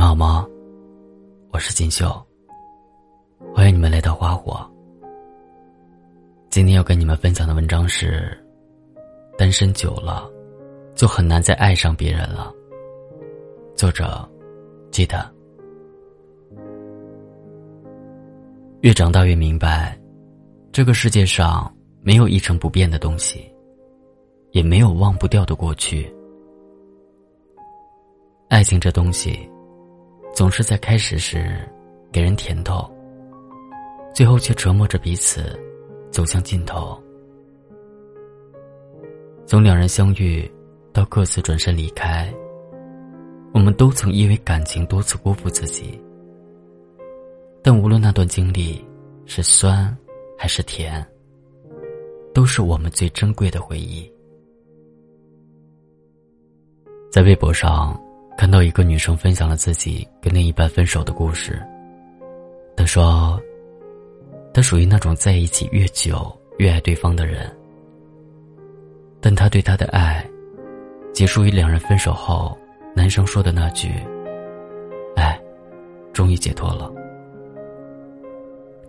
们好吗？我是锦绣。欢迎你们来到花火。今天要跟你们分享的文章是：单身久了，就很难再爱上别人了。作者：记得。越长大越明白，这个世界上没有一成不变的东西，也没有忘不掉的过去。爱情这东西。总是在开始时给人甜头，最后却折磨着彼此，走向尽头。从两人相遇到各自转身离开，我们都曾因为感情多次辜负自己。但无论那段经历是酸还是甜，都是我们最珍贵的回忆。在微博上。看到一个女生分享了自己跟另一半分手的故事。她说：“她属于那种在一起越久越爱对方的人，但她对他的爱，结束于两人分手后，男生说的那句‘哎，终于解脱了’。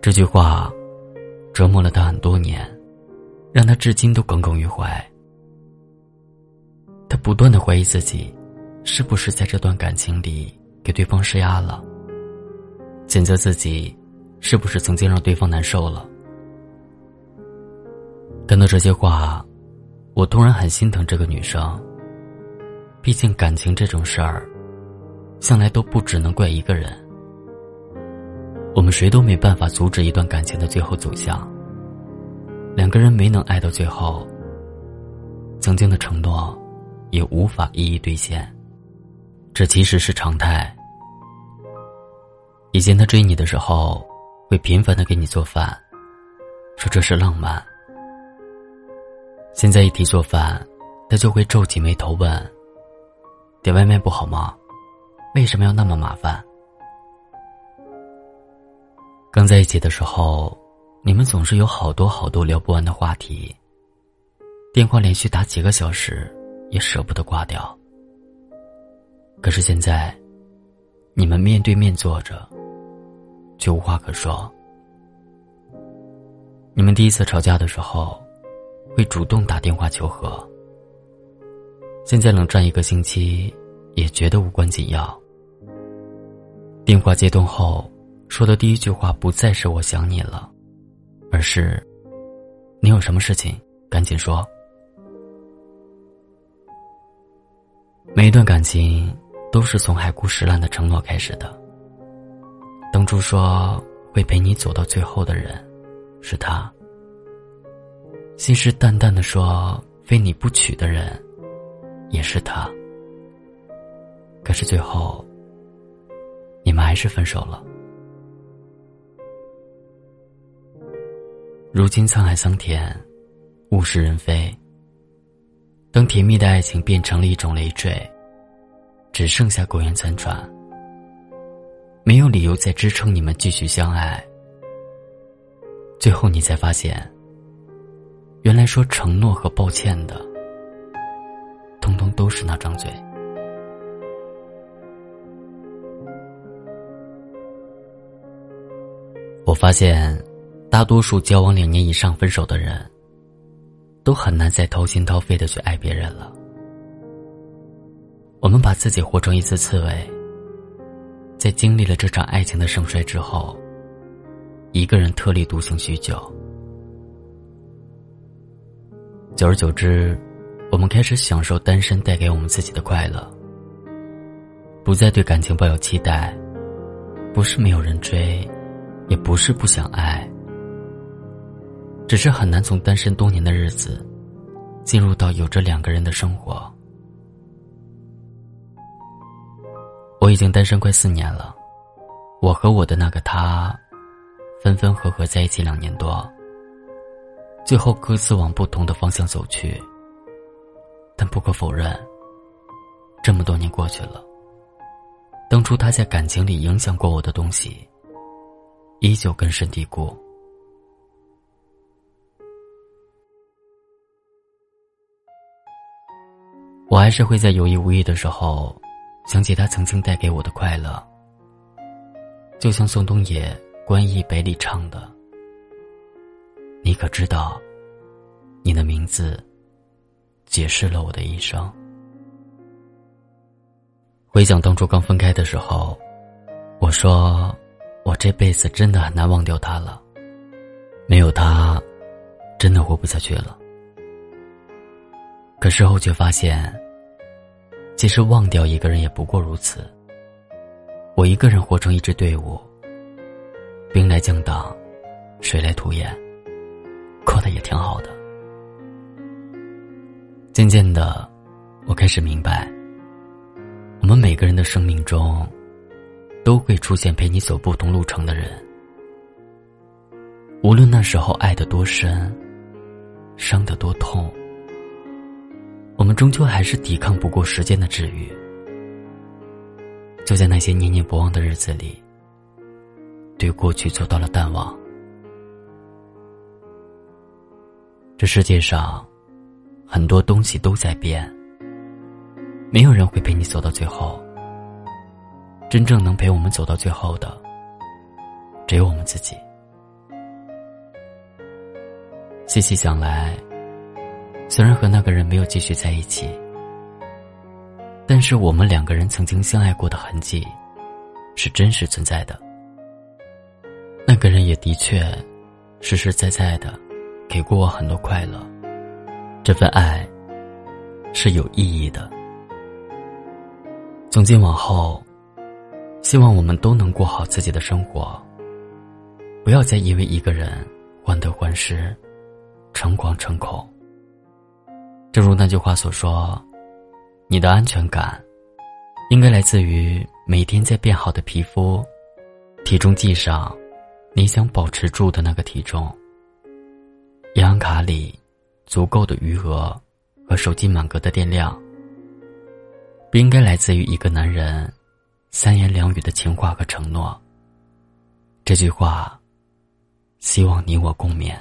这句话折磨了她很多年，让她至今都耿耿于怀。她不断的怀疑自己。”是不是在这段感情里给对方施压了？谴责自己，是不是曾经让对方难受了？看到这些话，我突然很心疼这个女生。毕竟感情这种事儿，向来都不只能怪一个人。我们谁都没办法阻止一段感情的最后走向。两个人没能爱到最后，曾经的承诺，也无法一一兑现。这其实是常态。以前他追你的时候，会频繁的给你做饭，说这是浪漫。现在一提做饭，他就会皱起眉头问：“点外卖不好吗？为什么要那么麻烦？”刚在一起的时候，你们总是有好多好多聊不完的话题，电话连续打几个小时，也舍不得挂掉。可是现在，你们面对面坐着，却无话可说。你们第一次吵架的时候，会主动打电话求和。现在冷战一个星期，也觉得无关紧要。电话接通后，说的第一句话不再是“我想你了”，而是“你有什么事情，赶紧说”。每一段感情。都是从海枯石烂的承诺开始的。当初说会陪你走到最后的人，是他；信誓旦旦的说非你不娶的人，也是他。可是最后，你们还是分手了。如今沧海桑田，物是人非。当甜蜜的爱情变成了一种累赘。只剩下苟延残喘，没有理由再支撑你们继续相爱。最后你才发现，原来说承诺和抱歉的，通通都是那张嘴。我发现，大多数交往两年以上分手的人，都很难再掏心掏肺的去爱别人了。我们把自己活成一次刺猬，在经历了这场爱情的盛衰之后，一个人特立独行许久。久而久之，我们开始享受单身带给我们自己的快乐，不再对感情抱有期待，不是没有人追，也不是不想爱，只是很难从单身多年的日子，进入到有着两个人的生活。我已经单身快四年了，我和我的那个他，分分合合在一起两年多。最后各自往不同的方向走去。但不可否认，这么多年过去了，当初他在感情里影响过我的东西，依旧根深蒂固。我还是会在有意无意的时候。想起他曾经带给我的快乐，就像宋冬野《关忆北》里唱的：“你可知道，你的名字解释了我的一生。”回想当初刚分开的时候，我说：“我这辈子真的很难忘掉他了，没有他，真的活不下去了。”可事后却发现。其实忘掉一个人也不过如此。我一个人活成一支队伍，兵来将挡，水来土掩，过得也挺好的。渐渐的，我开始明白，我们每个人的生命中，都会出现陪你走不同路程的人。无论那时候爱得多深，伤得多痛。我们终究还是抵抗不过时间的治愈。就在那些念念不忘的日子里，对过去做到了淡忘。这世界上，很多东西都在变。没有人会陪你走到最后。真正能陪我们走到最后的，只有我们自己。细细想来。虽然和那个人没有继续在一起，但是我们两个人曾经相爱过的痕迹，是真实存在的。那个人也的确，实实在在的，给过我很多快乐。这份爱，是有意义的。从今往后，希望我们都能过好自己的生活，不要再因为一个人患得患失，诚惶诚恐。正如那句话所说，你的安全感，应该来自于每天在变好的皮肤，体重计上，你想保持住的那个体重。银行卡里，足够的余额，和手机满格的电量。不应该来自于一个男人，三言两语的情话和承诺。这句话，希望你我共勉。